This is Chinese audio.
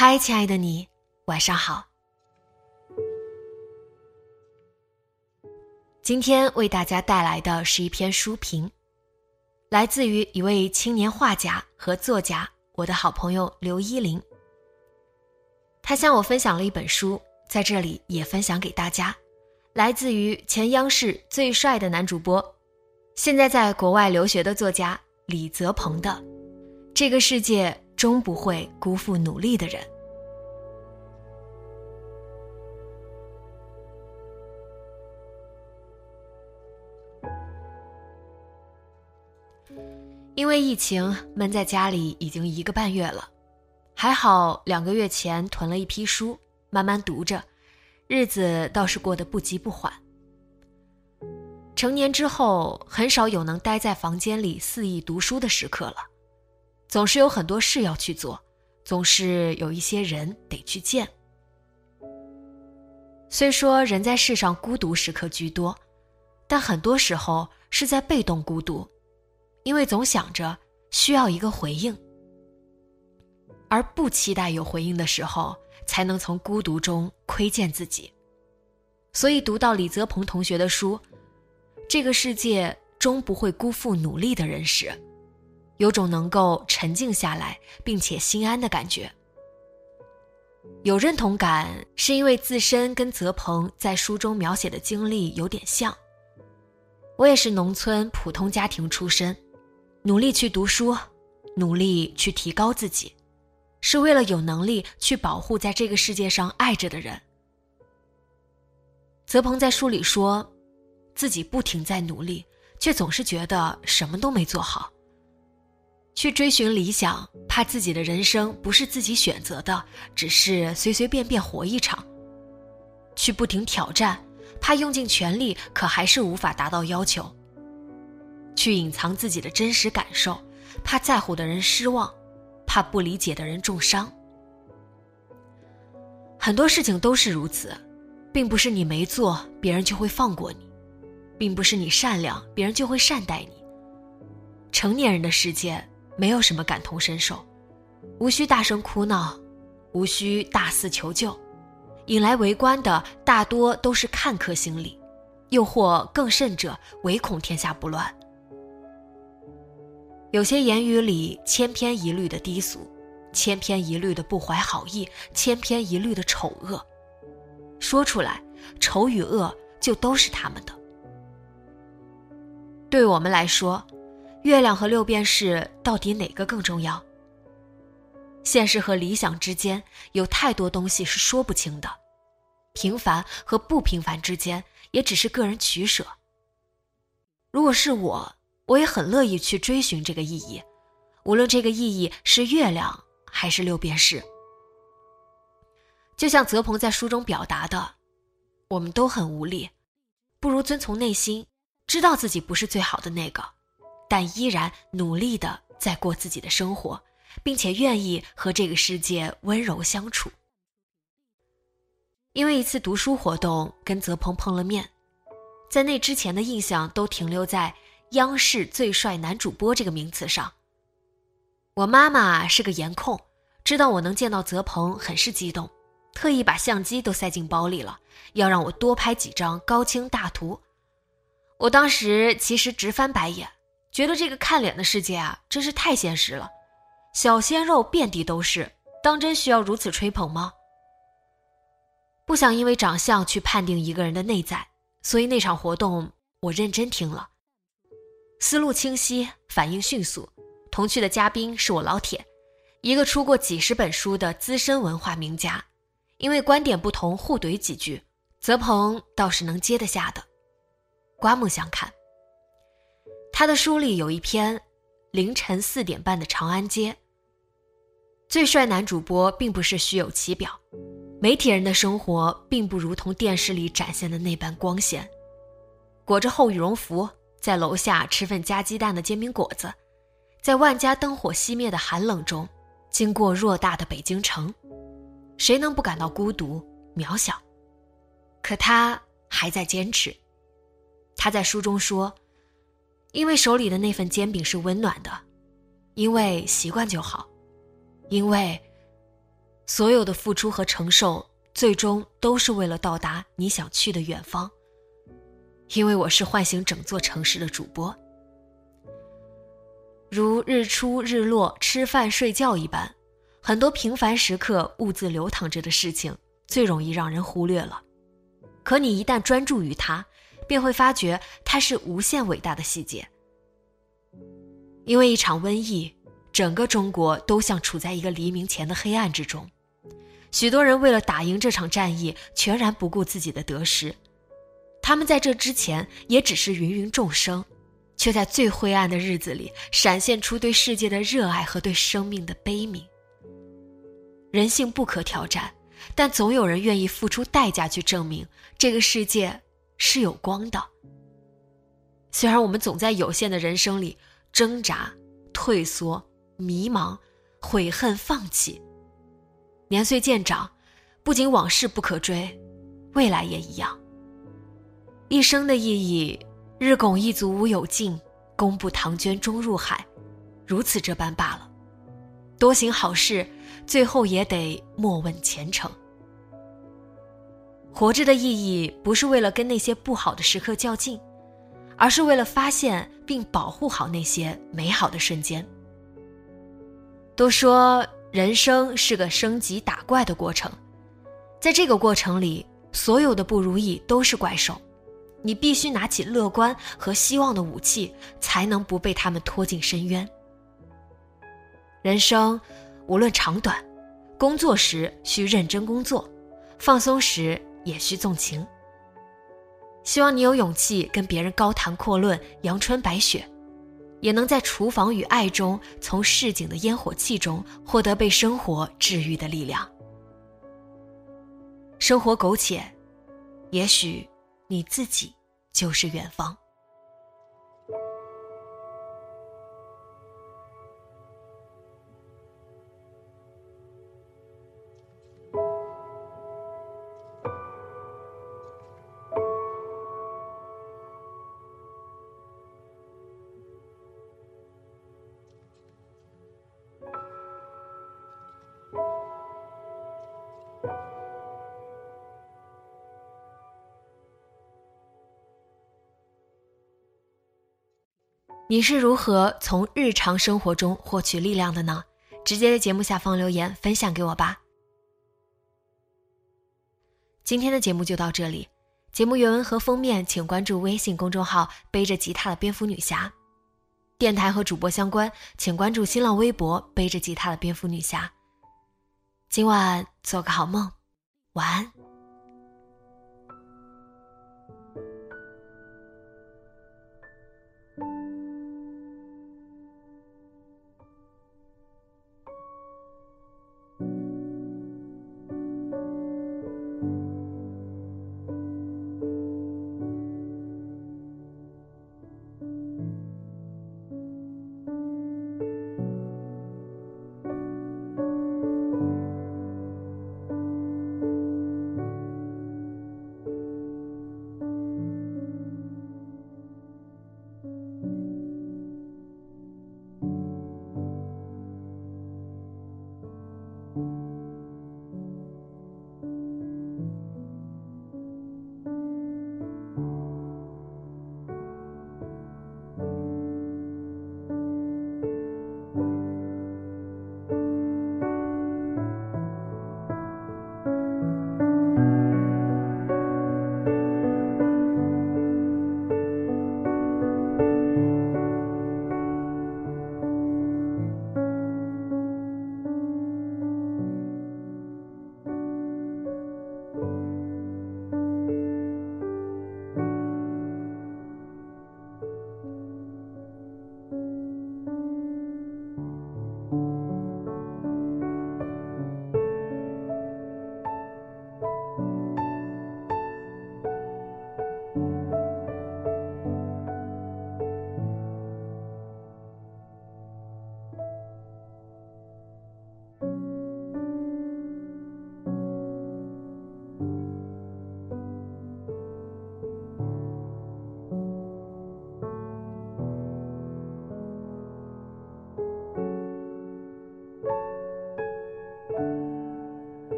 嗨，亲爱的你，晚上好。今天为大家带来的是一篇书评，来自于一位青年画家和作家，我的好朋友刘依林。他向我分享了一本书，在这里也分享给大家，来自于前央视最帅的男主播，现在在国外留学的作家李泽鹏的《这个世界》。终不会辜负努力的人。因为疫情闷在家里已经一个半月了，还好两个月前囤了一批书，慢慢读着，日子倒是过得不急不缓。成年之后，很少有能待在房间里肆意读书的时刻了。总是有很多事要去做，总是有一些人得去见。虽说人在世上孤独时刻居多，但很多时候是在被动孤独，因为总想着需要一个回应，而不期待有回应的时候，才能从孤独中窥见自己。所以读到李泽鹏同学的书《这个世界终不会辜负努力的人》时，有种能够沉静下来并且心安的感觉。有认同感，是因为自身跟泽鹏在书中描写的经历有点像。我也是农村普通家庭出身，努力去读书，努力去提高自己，是为了有能力去保护在这个世界上爱着的人。泽鹏在书里说，自己不停在努力，却总是觉得什么都没做好。去追寻理想，怕自己的人生不是自己选择的，只是随随便便活一场。去不停挑战，怕用尽全力，可还是无法达到要求。去隐藏自己的真实感受，怕在乎的人失望，怕不理解的人重伤。很多事情都是如此，并不是你没做，别人就会放过你；并不是你善良，别人就会善待你。成年人的世界。没有什么感同身受，无需大声哭闹，无需大肆求救，引来围观的大多都是看客心理，又或更甚者，唯恐天下不乱。有些言语里千篇一律的低俗，千篇一律的不怀好意，千篇一律的丑恶，说出来，丑与恶就都是他们的。对我们来说。月亮和六便士到底哪个更重要？现实和理想之间有太多东西是说不清的，平凡和不平凡之间也只是个人取舍。如果是我，我也很乐意去追寻这个意义，无论这个意义是月亮还是六便士。就像泽鹏在书中表达的，我们都很无力，不如遵从内心，知道自己不是最好的那个。但依然努力的在过自己的生活，并且愿意和这个世界温柔相处。因为一次读书活动跟泽鹏碰了面，在那之前的印象都停留在央视最帅男主播这个名词上。我妈妈是个颜控，知道我能见到泽鹏，很是激动，特意把相机都塞进包里了，要让我多拍几张高清大图。我当时其实直翻白眼。觉得这个看脸的世界啊，真是太现实了，小鲜肉遍地都是，当真需要如此吹捧吗？不想因为长相去判定一个人的内在，所以那场活动我认真听了，思路清晰，反应迅速。同去的嘉宾是我老铁，一个出过几十本书的资深文化名家，因为观点不同互怼几句，泽鹏倒是能接得下的，刮目相看。他的书里有一篇。凌晨四点半的长安街，最帅男主播并不是虚有其表，媒体人的生活并不如同电视里展现的那般光鲜。裹着厚羽绒服，在楼下吃份加鸡蛋的煎饼果子，在万家灯火熄灭的寒冷中，经过偌大的北京城，谁能不感到孤独渺小？可他还在坚持。他在书中说。因为手里的那份煎饼是温暖的，因为习惯就好，因为所有的付出和承受，最终都是为了到达你想去的远方。因为我是唤醒整座城市的主播，如日出日落、吃饭睡觉一般，很多平凡时刻兀自流淌着的事情，最容易让人忽略了。可你一旦专注于它。便会发觉它是无限伟大的细节。因为一场瘟疫，整个中国都像处在一个黎明前的黑暗之中，许多人为了打赢这场战役，全然不顾自己的得失。他们在这之前也只是芸芸众生，却在最灰暗的日子里闪现出对世界的热爱和对生命的悲悯。人性不可挑战，但总有人愿意付出代价去证明这个世界。是有光的。虽然我们总在有限的人生里挣扎、退缩、迷茫、悔恨、放弃，年岁渐长，不仅往事不可追，未来也一样。一生的意义，日拱一卒无有尽，功不唐捐终入海，如此这般罢了。多行好事，最后也得莫问前程。活着的意义不是为了跟那些不好的时刻较劲，而是为了发现并保护好那些美好的瞬间。都说人生是个升级打怪的过程，在这个过程里，所有的不如意都是怪兽，你必须拿起乐观和希望的武器，才能不被他们拖进深渊。人生无论长短，工作时需认真工作，放松时。也需纵情。希望你有勇气跟别人高谈阔论阳春白雪，也能在厨房与爱中，从市井的烟火气中获得被生活治愈的力量。生活苟且，也许你自己就是远方。你是如何从日常生活中获取力量的呢？直接在节目下方留言分享给我吧。今天的节目就到这里，节目原文和封面请关注微信公众号“背着吉他的蝙蝠女侠”，电台和主播相关请关注新浪微博“背着吉他的蝙蝠女侠”。今晚做个好梦，晚安。